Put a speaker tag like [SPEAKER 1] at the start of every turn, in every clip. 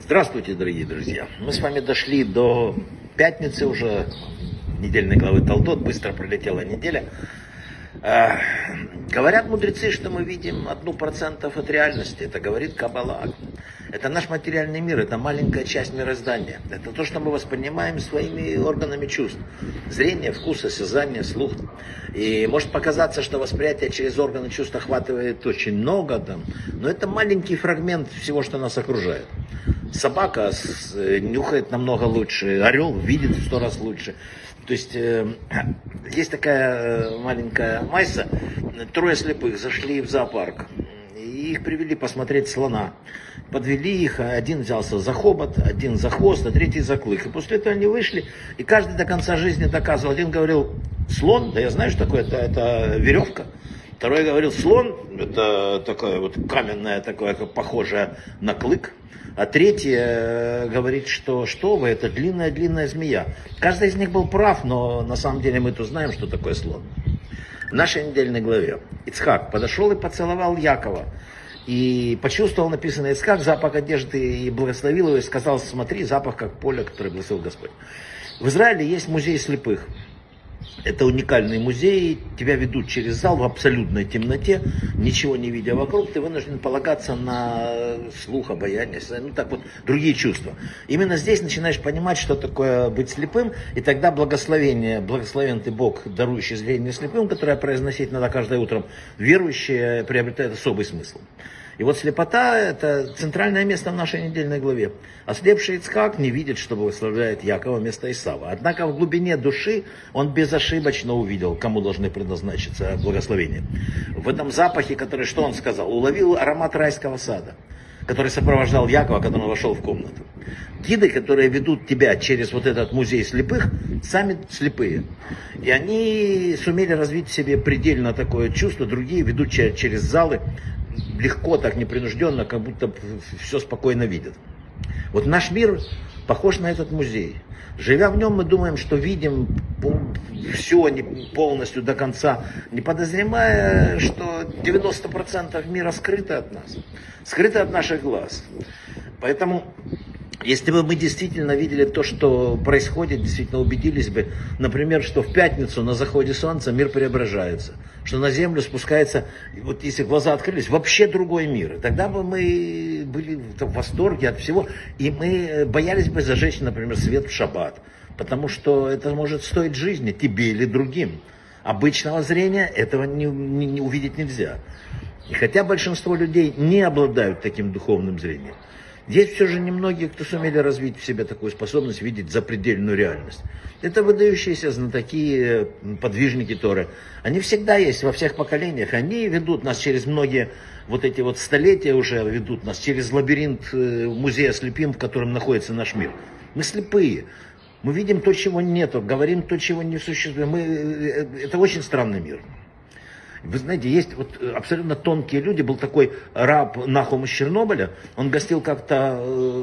[SPEAKER 1] Здравствуйте, дорогие друзья. Мы с вами дошли до пятницы уже, недельной главы Талдот, быстро пролетела неделя. А, говорят мудрецы, что мы видим одну процентов от реальности. Это говорит Каббала. Это наш материальный мир, это маленькая часть мироздания. Это то, что мы воспринимаем своими органами чувств. Зрение, вкус, осязание, слух. И может показаться, что восприятие через органы чувств охватывает очень много, там, но это маленький фрагмент всего, что нас окружает. Собака нюхает намного лучше, орел видит в сто раз лучше. То есть э, есть такая э, маленькая майса, трое слепых зашли в зоопарк, и их привели посмотреть слона. Подвели их, один взялся за хобот, один за хвост, а третий за клык. И после этого они вышли, и каждый до конца жизни доказывал. Один говорил, слон, да я знаю, что такое, это, это веревка. Второй говорил, слон, это такое вот каменное, такое, похожее на клык. А третий э, говорит, что что вы, это длинная-длинная змея. Каждый из них был прав, но на самом деле мы тут знаем, что такое слон. В нашей недельной главе Ицхак подошел и поцеловал Якова. И почувствовал, написано, Ицхак, запах одежды и благословил его, и сказал, смотри, запах как поле, которое благословил Господь. В Израиле есть музей слепых. Это уникальный музей, тебя ведут через зал в абсолютной темноте, ничего не видя вокруг, ты вынужден полагаться на слух, обаяние, ну так вот, другие чувства. Именно здесь начинаешь понимать, что такое быть слепым, и тогда благословение, благословен ты Бог, дарующий зрение слепым, которое произносить надо каждое утро, верующие приобретает особый смысл. И вот слепота – это центральное место в нашей недельной главе. Ослепший Ицхак не видит, что благословляет Якова вместо Исава. Однако в глубине души он безошибочно увидел, кому должны предназначиться благословения. В этом запахе, который, что он сказал? Уловил аромат райского сада который сопровождал Якова, когда он вошел в комнату. Гиды, которые ведут тебя через вот этот музей слепых, сами слепые. И они сумели развить в себе предельно такое чувство, другие ведут через залы, легко, так непринужденно, как будто все спокойно видят. Вот наш мир похож на этот музей. Живя в нем, мы думаем, что видим все полностью до конца, не подозревая, что 90% мира скрыто от нас, скрыто от наших глаз. Поэтому если бы мы действительно видели то, что происходит, действительно убедились бы, например, что в пятницу на заходе солнца мир преображается, что на землю спускается, вот если глаза открылись, вообще другой мир. Тогда бы мы были в восторге от всего, и мы боялись бы зажечь, например, свет в шаббат, потому что это может стоить жизни тебе или другим. Обычного зрения этого не, не, не увидеть нельзя. И хотя большинство людей не обладают таким духовным зрением, есть все же немногие, кто сумели развить в себе такую способность видеть запредельную реальность. Это выдающиеся знатоки, э, подвижники Торы. Они всегда есть во всех поколениях. Они ведут нас через многие вот эти вот столетия уже ведут нас через лабиринт э, музея слепим, в котором находится наш мир. Мы слепые. Мы видим то, чего нету, говорим то, чего не существует. Мы, э, это очень странный мир. Вы знаете, есть вот э, абсолютно тонкие люди. Был такой раб Нахум из Чернобыля. Он гостил как-то э,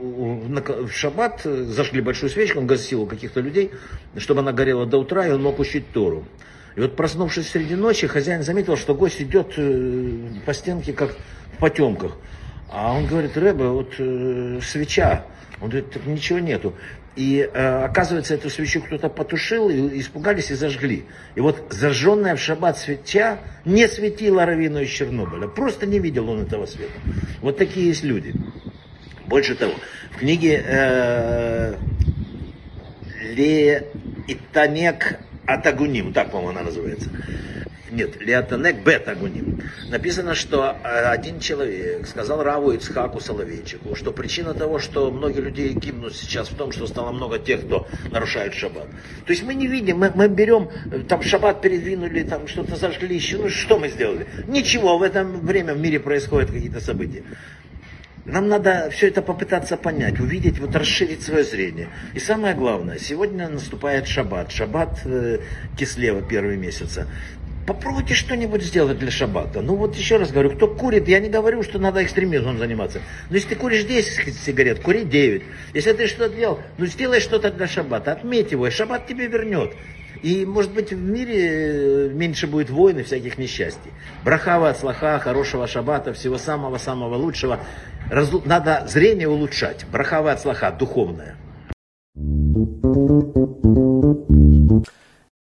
[SPEAKER 1] в шаббат, зажгли большую свечку, он гостил у каких-то людей, чтобы она горела до утра, и он мог учить Тору. И вот проснувшись среди ночи, хозяин заметил, что гость идет э, по стенке, как в потемках. А он говорит, Рэбе, вот свеча. Он говорит, так ничего нету. И э, оказывается, эту свечу кто-то потушил, и испугались и зажгли. И вот зажженная в шаббат свеча не светила Равину из Чернобыля. Просто не видел он этого света. Вот такие есть люди. Больше того, в книге э, Ле Итанек Атагуним, так, по-моему, она называется, нет, Леотанек Бетагуним. Написано, что э, один человек сказал Раву Ицхаку Соловейчику, что причина того, что многие люди гибнут сейчас в том, что стало много тех, кто нарушает шаббат. То есть мы не видим, мы, мы берем, э, там шаббат передвинули, там что-то зажгли, еще, ну что мы сделали? Ничего, в это время в мире происходят какие-то события. Нам надо все это попытаться понять, увидеть, вот расширить свое зрение. И самое главное, сегодня наступает шаббат. Шаббат э, Кислева первый месяца попробуйте что-нибудь сделать для шаббата. Ну вот еще раз говорю, кто курит, я не говорю, что надо экстремизмом заниматься. Но если ты куришь 10 сигарет, кури 9. Если ты что-то делал, ну сделай что-то для шаббата, отметь его, и шаббат тебе вернет. И, может быть, в мире э, меньше будет войн и всяких несчастий. Брахава, слаха, хорошего Шабата, всего самого-самого лучшего. Разу... Надо зрение улучшать. Брахава, слаха, духовное.